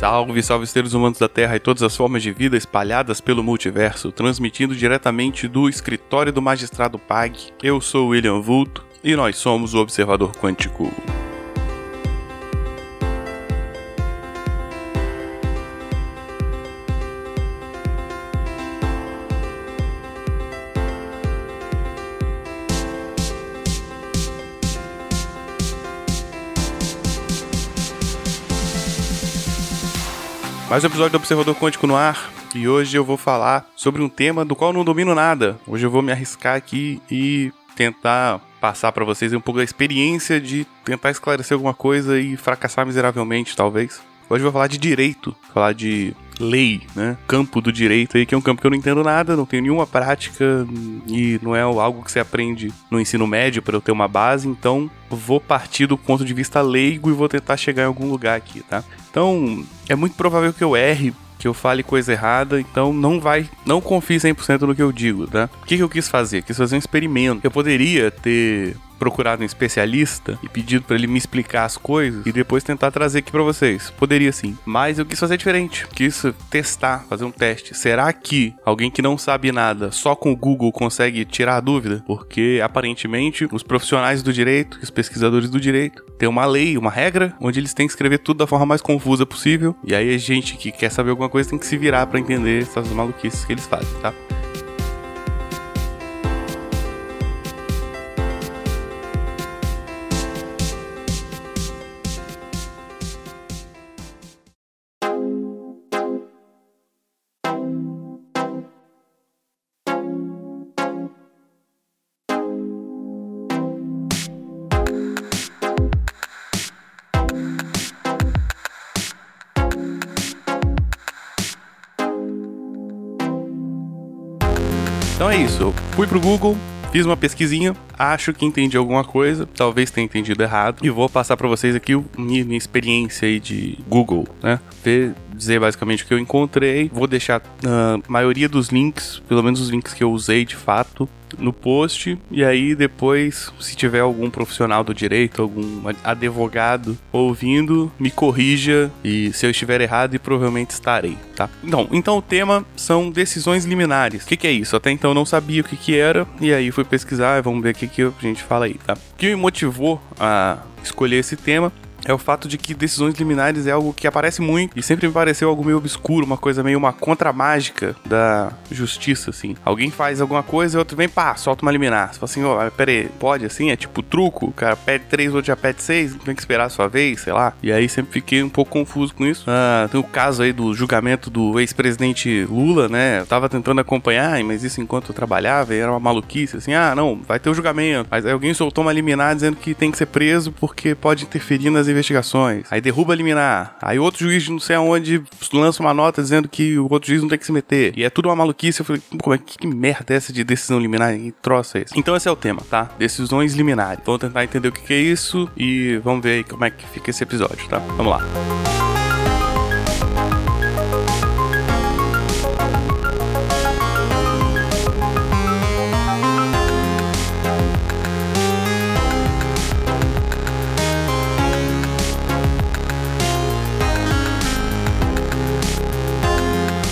Salve, salve seres humanos da Terra e todas as formas de vida espalhadas pelo multiverso, transmitindo diretamente do escritório do magistrado Pag. Eu sou William Vulto e nós somos o Observador Quântico. Mais um episódio do Observador Quântico no ar. E hoje eu vou falar sobre um tema do qual não domino nada. Hoje eu vou me arriscar aqui e tentar passar para vocês um pouco da experiência de tentar esclarecer alguma coisa e fracassar miseravelmente, talvez. Hoje eu vou falar de direito, falar de lei, né? Campo do direito aí, que é um campo que eu não entendo nada, não tenho nenhuma prática e não é algo que você aprende no ensino médio para eu ter uma base, então vou partir do ponto de vista leigo e vou tentar chegar em algum lugar aqui, tá? Então, é muito provável que eu erre que eu fale coisa errada, então não vai, não confie 100% no que eu digo, tá? O que, que eu quis fazer? Quis fazer um experimento. Eu poderia ter procurado um especialista e pedido para ele me explicar as coisas e depois tentar trazer aqui para vocês. Poderia sim, mas eu quis fazer diferente. Quis testar, fazer um teste. Será que alguém que não sabe nada só com o Google consegue tirar a dúvida? Porque aparentemente os profissionais do direito, os pesquisadores do direito, têm uma lei, uma regra onde eles têm que escrever tudo da forma mais confusa possível. E aí a gente que quer saber alguma coisa tem que se virar para entender essas maluquices que eles fazem, tá? Então é isso. Fui pro Google, fiz uma pesquisinha, acho que entendi alguma coisa, talvez tenha entendido errado, e vou passar para vocês aqui minha, minha experiência aí de Google, né? Dizer basicamente o que eu encontrei. Vou deixar a uh, maioria dos links, pelo menos os links que eu usei de fato, no post e aí depois, se tiver algum profissional do direito, algum advogado ouvindo, me corrija e se eu estiver errado, e provavelmente estarei, tá? Então, então o tema são decisões liminares. O que, que, é isso? Até então eu não sabia o que, que era e aí fui pesquisar vamos ver o que, que a gente fala aí, tá? O que me motivou a escolher esse tema é o fato de que decisões liminares é algo que aparece muito e sempre me pareceu algo meio obscuro, uma coisa meio uma contra-mágica da justiça, assim. Alguém faz alguma coisa e outro vem, pá, solta uma liminar. Você fala assim, oh, pera aí, pode assim? É tipo truco, o cara pede três, outro já pede seis, tem que esperar a sua vez, sei lá. E aí sempre fiquei um pouco confuso com isso. Ah, tem o caso aí do julgamento do ex-presidente Lula, né? Eu tava tentando acompanhar, mas isso enquanto eu trabalhava, era uma maluquice, assim, ah, não, vai ter o julgamento. Mas aí alguém soltou uma liminar dizendo que tem que ser preso porque pode interferir nas investigações. Aí derruba a liminar. Aí outro juiz não sei aonde lança uma nota dizendo que o outro juiz não tem que se meter. E é tudo uma maluquice. Eu falei, como é que, que merda é essa de decisão liminar? Que troço é esse? Então esse é o tema, tá? Decisões liminares. Vamos tentar entender o que, que é isso e vamos ver aí como é que fica esse episódio, tá? Vamos lá. Bom,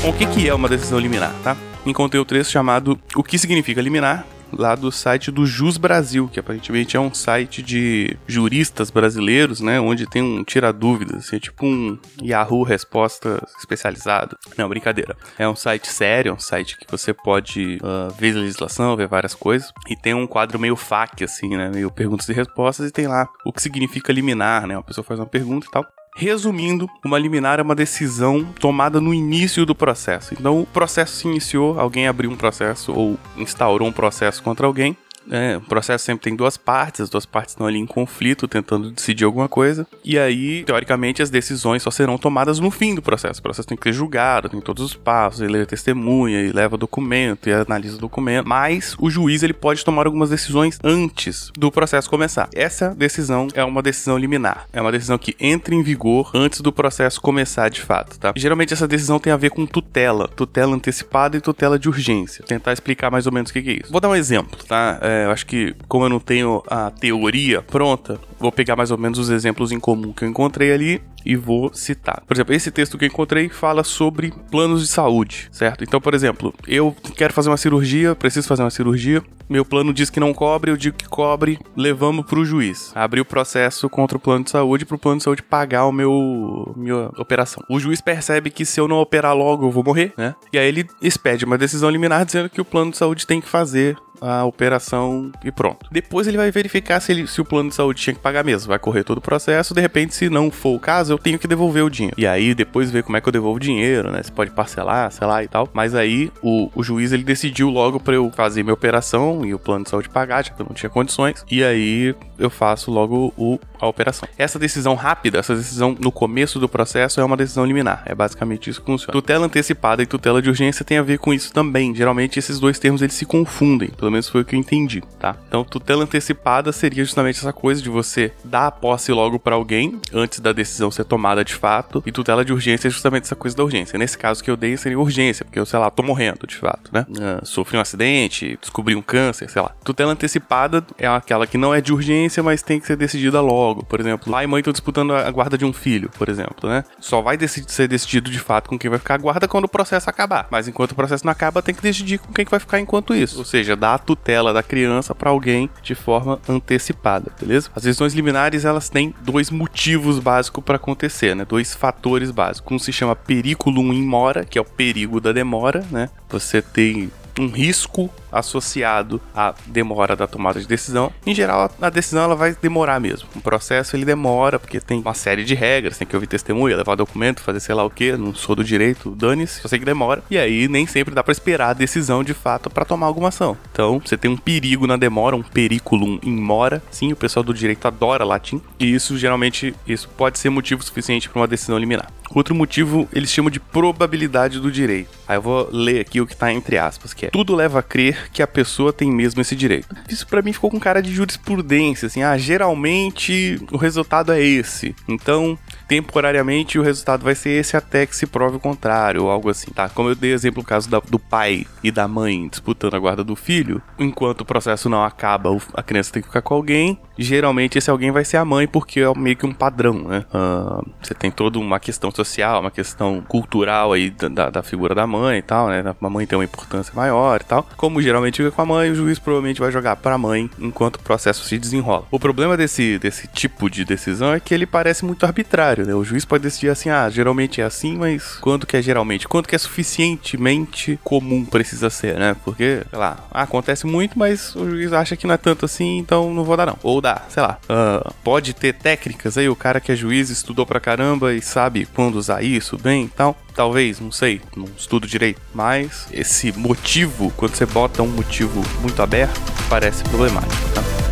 o que, que é uma decisão liminar, tá? Encontrei o trecho chamado O que significa liminar, lá do site do Jus Brasil, que aparentemente é um site de juristas brasileiros, né? Onde tem um tira dúvidas, assim, é tipo um Yahoo resposta especializado. Não, brincadeira. É um site sério, é um site que você pode uh, ver legislação, ver várias coisas. E tem um quadro meio FAQ, assim, né? Meio perguntas e respostas, e tem lá o que significa liminar, né? Uma pessoa faz uma pergunta e tal. Resumindo, uma liminar é uma decisão tomada no início do processo. Então, o processo se iniciou, alguém abriu um processo ou instaurou um processo contra alguém, é, o processo sempre tem duas partes, as duas partes estão ali em conflito, tentando decidir alguma coisa. E aí, teoricamente, as decisões só serão tomadas no fim do processo. O processo tem que ser julgado, tem todos os passos, ele leva testemunha, ele leva documento, e analisa o documento. Mas o juiz ele pode tomar algumas decisões antes do processo começar. Essa decisão é uma decisão liminar. É uma decisão que entra em vigor antes do processo começar de fato, tá? Geralmente essa decisão tem a ver com tutela, tutela antecipada e tutela de urgência. Vou tentar explicar mais ou menos o que é isso. Vou dar um exemplo, tá? É, eu acho que, como eu não tenho a teoria pronta, vou pegar mais ou menos os exemplos em comum que eu encontrei ali e vou citar. Por exemplo, esse texto que eu encontrei fala sobre planos de saúde, certo? Então, por exemplo, eu quero fazer uma cirurgia, preciso fazer uma cirurgia, meu plano diz que não cobre, eu digo que cobre, levamos pro juiz. Abrir o processo contra o plano de saúde pro plano de saúde pagar o meu minha operação. O juiz percebe que se eu não operar logo eu vou morrer, né? E aí ele expede uma decisão liminar dizendo que o plano de saúde tem que fazer a operação e pronto. Depois ele vai verificar se, ele, se o plano de saúde tinha que pagar mesmo. Vai correr todo o processo. De repente, se não for o caso, eu tenho que devolver o dinheiro. E aí depois ver como é que eu devolvo o dinheiro, né? Se pode parcelar, sei lá e tal. Mas aí o, o juiz ele decidiu logo para eu fazer minha operação e o plano de saúde pagar, já que eu não tinha condições. E aí eu faço logo o, a operação. Essa decisão rápida, essa decisão no começo do processo é uma decisão liminar. É basicamente isso que funciona. Tutela antecipada e tutela de urgência tem a ver com isso também. Geralmente esses dois termos eles se confundem. Pelo menos foi o que eu entendi, tá? Então, tutela antecipada seria justamente essa coisa de você dar a posse logo para alguém antes da decisão ser tomada de fato. E tutela de urgência é justamente essa coisa da urgência. Nesse caso que eu dei seria urgência, porque eu, sei lá, tô morrendo de fato, né? Uh, sofri um acidente, descobri um câncer, sei lá. Tutela antecipada é aquela que não é de urgência, mas tem que ser decidida logo. Por exemplo, pai e mãe estão disputando a guarda de um filho, por exemplo, né? Só vai decidir, ser decidido de fato com quem vai ficar a guarda quando o processo acabar. Mas enquanto o processo não acaba, tem que decidir com quem que vai ficar enquanto isso. Ou seja, dá tutela da criança para alguém de forma antecipada, beleza? As decisões liminares elas têm dois motivos básicos para acontecer, né? Dois fatores básicos. Um se chama periculum in mora, que é o perigo da demora, né? Você tem um risco associado à demora da tomada de decisão. Em geral, a decisão ela vai demorar mesmo. O processo ele demora porque tem uma série de regras, tem que ouvir testemunha, levar documento, fazer sei lá o que, não sou do direito, dane-se, só sei que demora. E aí nem sempre dá para esperar a decisão de fato para tomar alguma ação. Então, você tem um perigo na demora, um periculum in mora. Sim, o pessoal do direito adora latim, e isso geralmente isso pode ser motivo suficiente para uma decisão liminar. Outro motivo eles chamam de probabilidade do direito. Aí eu vou ler aqui o que tá entre aspas, que é tudo leva a crer que a pessoa tem mesmo esse direito. Isso para mim ficou com cara de jurisprudência, assim, ah, geralmente o resultado é esse. Então, temporariamente o resultado vai ser esse até que se prove o contrário, ou algo assim, tá? Como eu dei exemplo o caso da, do pai e da mãe disputando a guarda do filho, enquanto o processo não acaba, a criança tem que ficar com alguém, geralmente esse alguém vai ser a mãe, porque é meio que um padrão, né? Uh, você tem toda uma questão social, uma questão cultural aí da, da, figura da mãe e tal, né? A mãe tem uma importância maior e tal. Como geralmente fica com a mãe, o juiz provavelmente vai jogar para a mãe enquanto o processo se desenrola. O problema desse, desse tipo de decisão é que ele parece muito arbitrário, né? O juiz pode decidir assim, ah, geralmente é assim, mas quanto que é geralmente? Quanto que é suficientemente comum precisa ser, né? Porque, sei lá, acontece muito, mas o juiz acha que não é tanto assim, então não vou dar não. Ou dá, sei lá. Uh, pode ter técnicas aí, o cara que é juiz estudou pra caramba e sabe quando usar isso bem e tal. Talvez, não sei, não estudo direito. Mas esse motivo, quando você bota um motivo muito aberto, parece problemático, tá?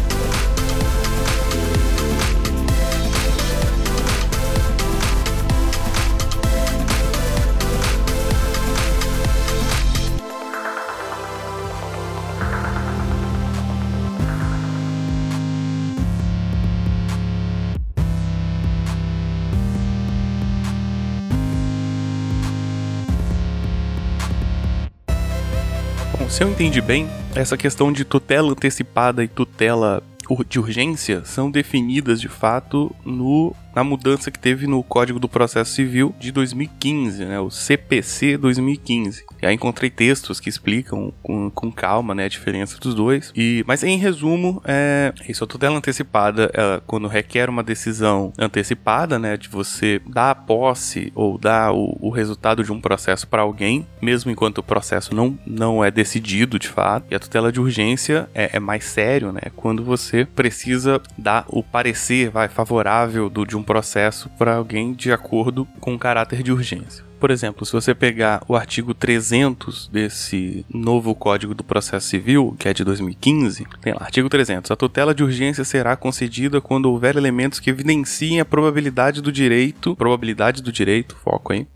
Se eu entendi bem, essa questão de tutela antecipada e tutela de urgência são definidas de fato no na mudança que teve no Código do Processo Civil de 2015, né, o CPC 2015. E aí encontrei textos que explicam com, com calma né, a diferença dos dois. E, mas em resumo, é, isso a tutela antecipada é quando requer uma decisão antecipada, né, de você dar a posse ou dar o, o resultado de um processo para alguém, mesmo enquanto o processo não, não é decidido de fato. E a tutela de urgência é, é mais sério, né, quando você precisa dar o parecer vai, favorável do, de um processo para alguém de acordo com caráter de urgência. Por exemplo, se você pegar o artigo 300 desse novo Código do Processo Civil, que é de 2015, tem lá, artigo 300. A tutela de urgência será concedida quando houver elementos que evidenciem a probabilidade do direito, probabilidade do direito, foco aí,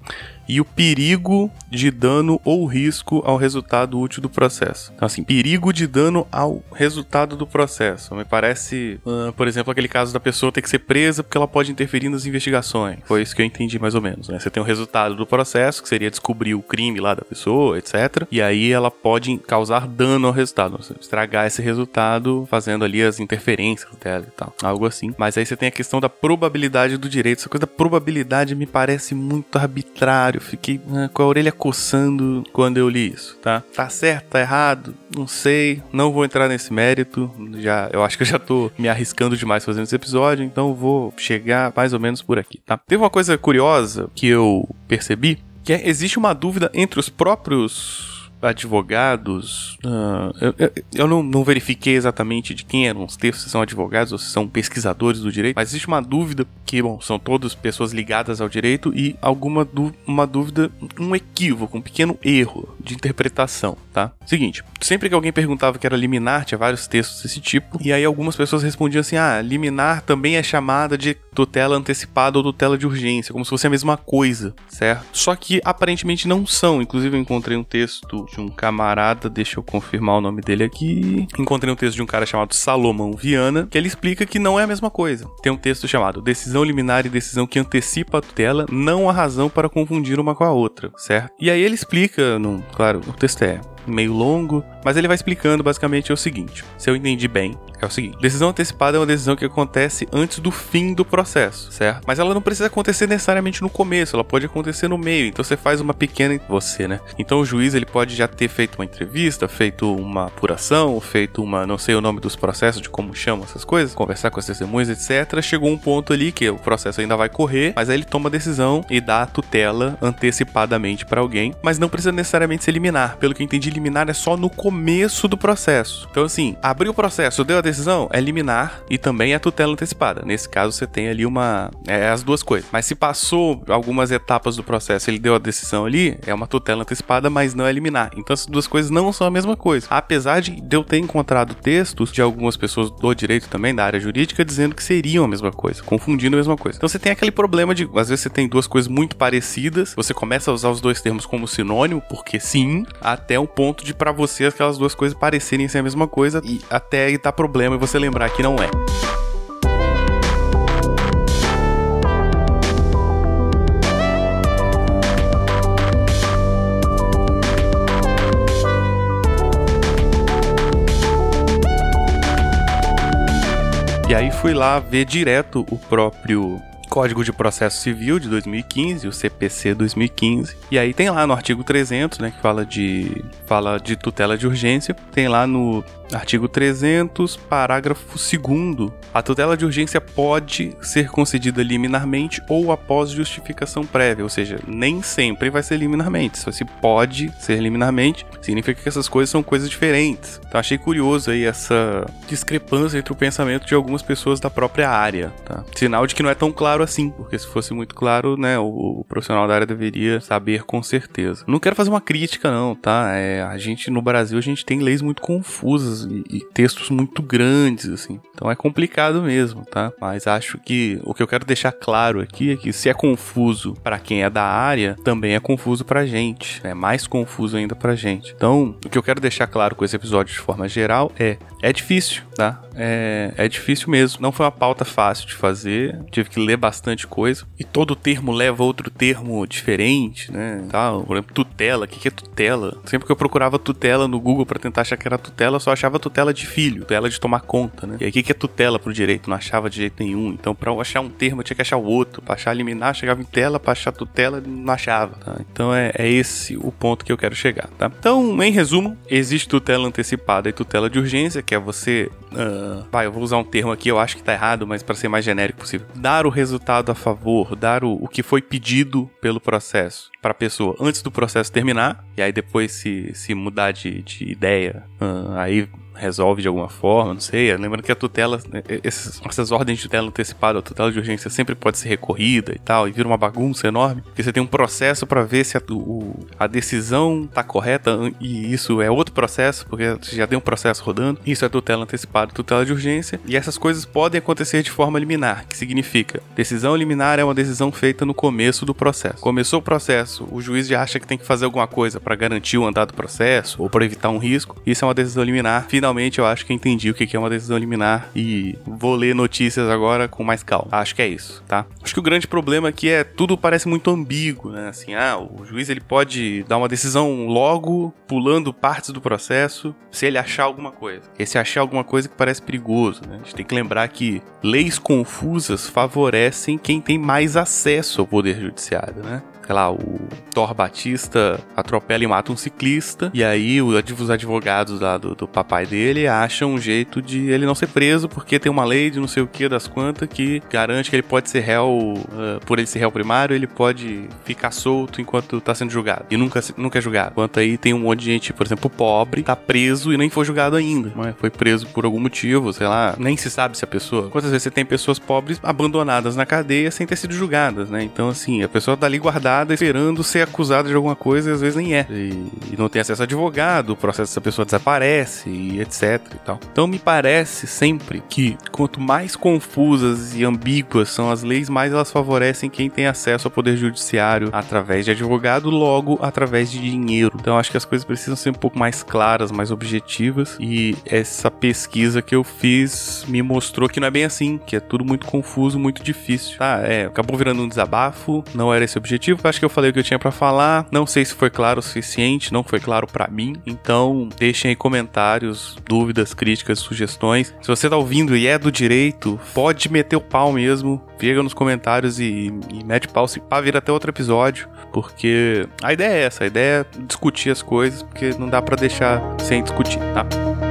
e o perigo de dano ou risco ao resultado útil do processo. Então, assim, perigo de dano ao resultado do processo. Me parece, uh, por exemplo, aquele caso da pessoa ter que ser presa porque ela pode interferir nas investigações. Foi isso que eu entendi mais ou menos. Né? Você tem o resultado do processo, que seria descobrir o crime lá da pessoa, etc. E aí ela pode causar dano ao resultado, estragar esse resultado fazendo ali as interferências dela e tal. Algo assim. Mas aí você tem a questão da probabilidade do direito. Essa coisa da probabilidade me parece muito arbitrário. Fiquei né, com a orelha coçando quando eu li isso, tá? Tá certo, tá errado? Não sei. Não vou entrar nesse mérito. Já, eu acho que eu já tô me arriscando demais fazendo esse episódio, então vou chegar mais ou menos por aqui, tá? Teve uma coisa curiosa que eu percebi, que é, existe uma dúvida entre os próprios advogados. Uh, eu, eu, eu não, não, verifiquei exatamente de quem eram os textos, se são advogados ou se são pesquisadores do direito, mas existe uma dúvida que, bom, são todas pessoas ligadas ao direito e alguma uma dúvida, um equívoco, um pequeno erro de interpretação, tá? Seguinte, sempre que alguém perguntava que era liminar, tinha vários textos desse tipo, e aí algumas pessoas respondiam assim: ah, liminar também é chamada de tutela antecipada ou tutela de urgência, como se fosse a mesma coisa, certo? Só que aparentemente não são. Inclusive, eu encontrei um texto de um camarada, deixa eu confirmar o nome dele aqui. Encontrei um texto de um cara chamado Salomão Viana, que ele explica que não é a mesma coisa. Tem um texto chamado Decisão liminar e decisão que antecipa a tutela, não há razão para confundir uma com a outra, certo? E aí ele explica, no, claro, o texto é meio longo, mas ele vai explicando basicamente o seguinte: se eu entendi bem, é o seguinte: decisão antecipada é uma decisão que acontece antes do fim do processo, certo? Mas ela não precisa acontecer necessariamente no começo, ela pode acontecer no meio. Então você faz uma pequena você, né? Então o juiz ele pode já ter feito uma entrevista, feito uma apuração, feito uma, não sei o nome dos processos, de como chamam essas coisas, conversar com as testemunhas, etc. Chegou um ponto ali que o processo ainda vai correr, mas aí ele toma a decisão e dá a tutela antecipadamente para alguém, mas não precisa necessariamente se eliminar. Pelo que eu entendi, liminar é só no começo do processo. Então assim, abriu o processo, deu a decisão, é liminar e também é tutela antecipada. Nesse caso, você tem ali uma. É as duas coisas. Mas se passou algumas etapas do processo, ele deu a decisão ali, é uma tutela antecipada, mas não é liminar. Então essas duas coisas não são a mesma coisa. Apesar de eu ter encontrado textos de algumas pessoas do direito também, da área jurídica, dizendo que seriam a mesma coisa, confundindo a mesma coisa. Então você tem aquele problema de, às vezes, você tem duas coisas muito parecidas, você começa a usar os dois termos como sinônimo, porque sim, até um ponto de para você aquelas duas coisas parecerem ser a mesma coisa e até aí tá problema problema e você lembrar que não é. E aí fui lá ver direto o próprio Código de Processo Civil de 2015, o CPC 2015. E aí tem lá no artigo 300, né, que fala de fala de tutela de urgência, tem lá no Artigo 300, parágrafo 2. A tutela de urgência pode ser concedida liminarmente ou após justificação prévia, ou seja, nem sempre vai ser liminarmente. Se você pode ser liminarmente, significa que essas coisas são coisas diferentes. Então achei curioso aí essa discrepância entre o pensamento de algumas pessoas da própria área, tá? Sinal de que não é tão claro assim, porque se fosse muito claro, né, o, o profissional da área deveria saber com certeza. Não quero fazer uma crítica não, tá? É, a gente no Brasil a gente tem leis muito confusas e, e, textos muito grandes, assim. Então é complicado mesmo, tá? Mas acho que o que eu quero deixar claro aqui é que se é confuso para quem é da área, também é confuso pra gente. É mais confuso ainda pra gente. Então, o que eu quero deixar claro com esse episódio de forma geral é: é difícil, tá? É, é difícil mesmo. Não foi uma pauta fácil de fazer. Tive que ler bastante coisa. E todo termo leva outro termo diferente, né? Tá? Por exemplo, tutela. O que é tutela? Sempre que eu procurava tutela no Google para tentar achar que era tutela, eu só achava tutela de filho, tutela de tomar conta, né? E aí, o que é tutela pro direito? Não achava de jeito nenhum. Então, pra eu achar um termo, eu tinha que achar o outro. Pra achar liminar, chegava em tela. Pra achar tutela, não achava. Tá? Então, é, é esse o ponto que eu quero chegar, tá? Então, em resumo, existe tutela antecipada e tutela de urgência, que é você. Uh, vai, eu vou usar um termo aqui, eu acho que tá errado, mas para ser mais genérico possível. Dar o resultado a favor, dar o, o que foi pedido pelo processo para a pessoa antes do processo terminar, e aí depois se, se mudar de, de ideia, uh, aí resolve de alguma forma, não sei. Lembrando que a tutela, né, essas, ordens de tutela antecipada, a tutela de urgência sempre pode ser recorrida e tal, e vira uma bagunça enorme, porque você tem um processo para ver se a, o, a decisão tá correta, e isso é outro processo, porque você já tem um processo rodando. Isso é tutela antecipada, tutela de urgência, e essas coisas podem acontecer de forma liminar, que significa decisão liminar é uma decisão feita no começo do processo. Começou o processo, o juiz já acha que tem que fazer alguma coisa para garantir o andar do processo ou para evitar um risco. Isso é uma decisão liminar. Finalmente eu acho que entendi o que é uma decisão liminar e vou ler notícias agora com mais calma. Acho que é isso, tá? Acho que o grande problema aqui é tudo parece muito ambíguo, né? Assim, ah, o juiz ele pode dar uma decisão logo pulando partes do processo se ele achar alguma coisa. E se achar alguma coisa que parece perigoso, né? A gente tem que lembrar que leis confusas favorecem quem tem mais acesso ao poder judiciário, né? sei lá, o Thor Batista atropela e mata um ciclista, e aí os advogados lá do, do papai dele acham um jeito de ele não ser preso, porque tem uma lei de não sei o que das quantas que garante que ele pode ser réu, uh, por ele ser réu primário, ele pode ficar solto enquanto tá sendo julgado, e nunca, nunca é julgado. Enquanto aí tem um monte de gente, por exemplo, pobre, tá preso e nem foi julgado ainda, mas foi preso por algum motivo, sei lá, nem se sabe se a pessoa. Quantas vezes você tem pessoas pobres abandonadas na cadeia sem ter sido julgadas, né? Então, assim, a pessoa tá ali guardada esperando ser acusado de alguma coisa e às vezes nem é. E, e não tem acesso a advogado, o processo dessa pessoa desaparece e etc e tal. Então me parece sempre que quanto mais confusas e ambíguas são as leis, mais elas favorecem quem tem acesso ao poder judiciário através de advogado, logo através de dinheiro. Então acho que as coisas precisam ser um pouco mais claras, mais objetivas e essa pesquisa que eu fiz me mostrou que não é bem assim, que é tudo muito confuso, muito difícil. Tá, é, acabou virando um desabafo, não era esse o objetivo, acho que eu falei o que eu tinha para falar. Não sei se foi claro o suficiente, não foi claro para mim. Então, deixem aí comentários, dúvidas, críticas, sugestões. Se você tá ouvindo e é do direito, pode meter o pau mesmo. Pega nos comentários e, e mete pau se pá vir até outro episódio, porque a ideia é essa, a ideia é discutir as coisas, porque não dá para deixar sem discutir, tá?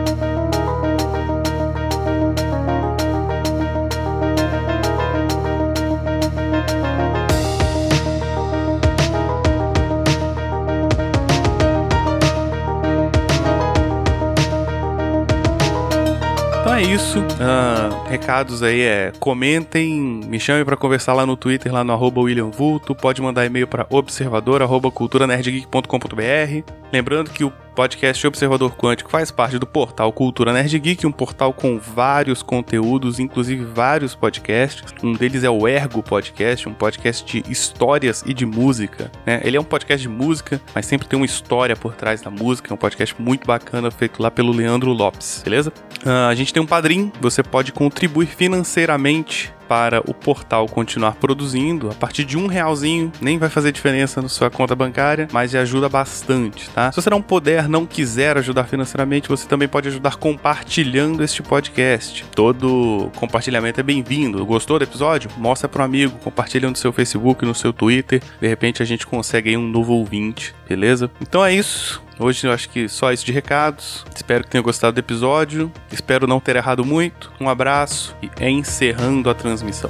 É isso. Uh, recados aí é comentem, me chamem para conversar lá no Twitter, lá no arroba William Vulto. Pode mandar e-mail para observador arroba culturanerdgeek.com.br. Lembrando que o podcast Observador Quântico faz parte do portal Cultura Nerd Geek, um portal com vários conteúdos, inclusive vários podcasts. Um deles é o Ergo Podcast, um podcast de histórias e de música. Né? Ele é um podcast de música, mas sempre tem uma história por trás da música. É um podcast muito bacana, feito lá pelo Leandro Lopes, beleza? Uh, a gente tem um padrinho, você pode contribuir financeiramente para o portal continuar produzindo, a partir de um realzinho, nem vai fazer diferença na sua conta bancária, mas ajuda bastante, tá? Se você não puder, não quiser ajudar financeiramente, você também pode ajudar compartilhando este podcast. Todo compartilhamento é bem-vindo. Gostou do episódio? Mostra para um amigo, compartilha no seu Facebook, no seu Twitter. De repente a gente consegue aí um novo ouvinte, beleza? Então é isso. Hoje eu acho que só isso de recados. Espero que tenha gostado do episódio. Espero não ter errado muito. Um abraço e encerrando a transmissão.